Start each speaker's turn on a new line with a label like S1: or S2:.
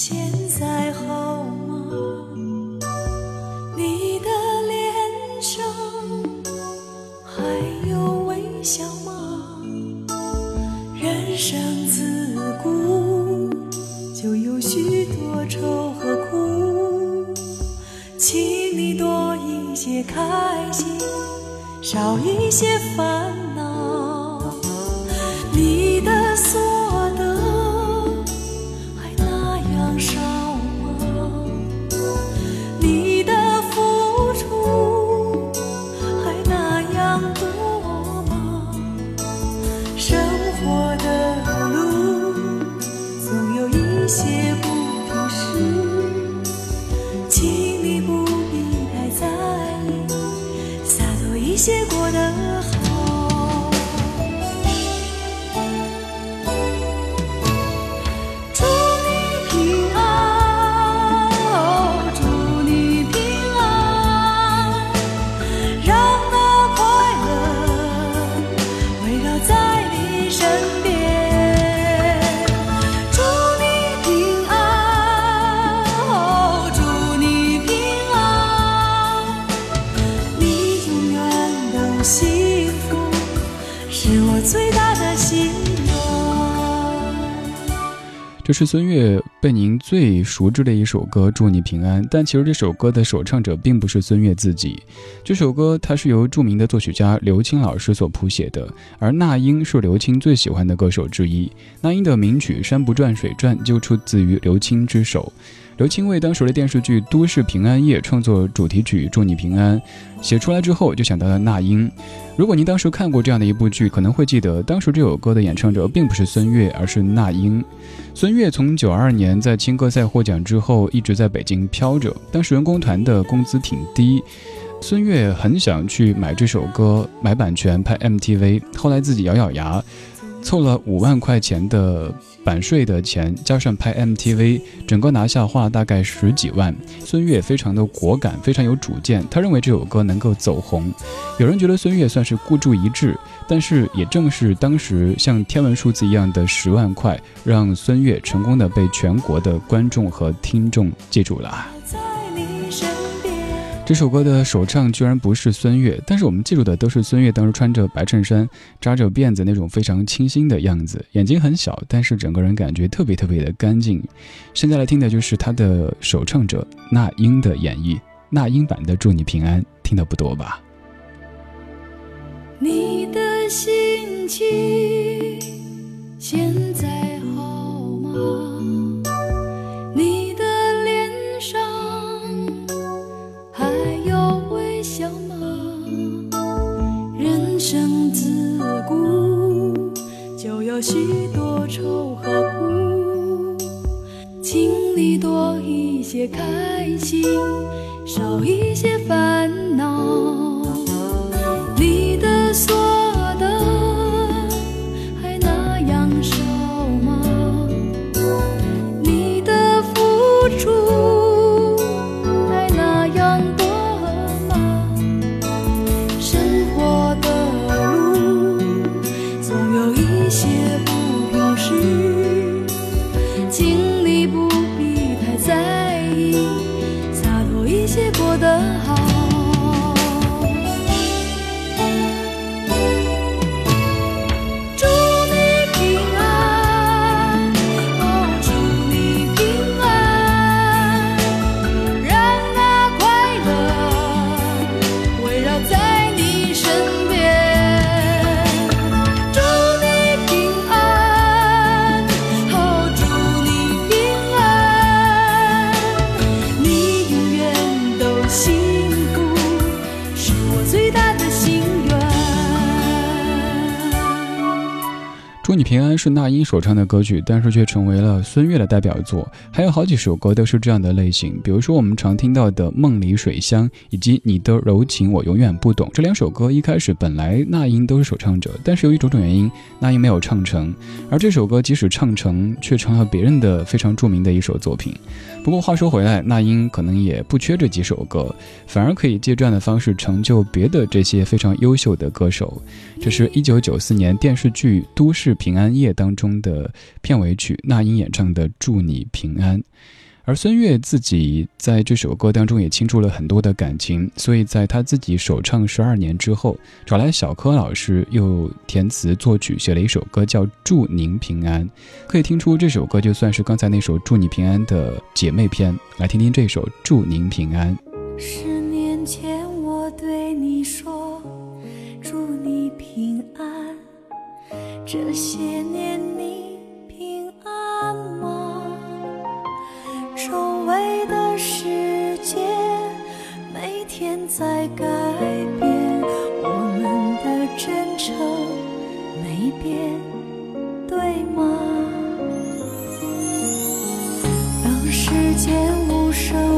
S1: 现在好吗？你的脸上还有微笑吗？人生自古就有许多愁和苦，请你多一些开些是我最大的心愿。
S2: 这是孙悦被您最熟知的一首歌《祝你平安》，但其实这首歌的首唱者并不是孙悦自己。这首歌它是由著名的作曲家刘青老师所谱写的，而那英是刘青最喜欢的歌手之一。那英的名曲《山不转水转》就出自于刘青之手。刘青为当时的电视剧《都市平安夜》创作主题曲《祝你平安》，写出来之后就想到了那英。如果您当时看过这样的一部剧，可能会记得当时这首歌的演唱者并不是孙悦，而是那英。孙悦从九二年在青歌赛获奖之后，一直在北京飘着。当时员工团的工资挺低，孙悦很想去买这首歌，买版权拍 MTV。后来自己咬咬牙，凑了五万块钱的版税的钱，加上拍 MTV，整个拿下花了大概十几万。孙悦非常的果敢，非常有主见，他认为这首歌能够走红。有人觉得孙悦算是孤注一掷，但是也正是当时像天文数字一样的十万块，让孙悦成功的被全国的观众和听众记住了。这首歌的首唱居然不是孙悦，但是我们记住的都是孙悦当时穿着白衬衫、扎着辫子那种非常清新的样子，眼睛很小，但是整个人感觉特别特别的干净。现在来听的就是他的首唱者那英的演绎，那英版的《祝你平安》，听的不多吧？
S1: 你的心情现在笑吗？人生自古就有许多愁和苦，请你多一些开心，很好祝你平安是
S2: 那英首唱的歌曲，但是却成为了孙悦的代表作。还有好几首歌都是这样的类型，比如说我们常听到的《梦里水乡》以及《你的柔情我永远不懂》这两首歌，一开始本来那英都是首唱者，但是由于种种原因，那英没有唱成。而这首歌即使唱成，却成了别人的非常著名的一首作品。不过话说回来，那英可能也不缺这几首歌，反而可以借这样的方式成就别的这些非常优秀的歌手。这是一九九四年电视剧《都市平安夜当中的片尾曲，那英演唱的《祝你平安》。而孙悦自己在这首歌当中也倾注了很多的感情，所以在他自己首唱十二年之后，找来小柯老师又填词作曲写了一首歌，叫《祝您平安》。可以听出这首歌就算是刚才那首《祝你平安》的姐妹篇。来听听这首《祝您平安》。
S1: 十年前这些年你平安吗？周围的世界每天在改变，我们的真诚没变，对吗？让时间无声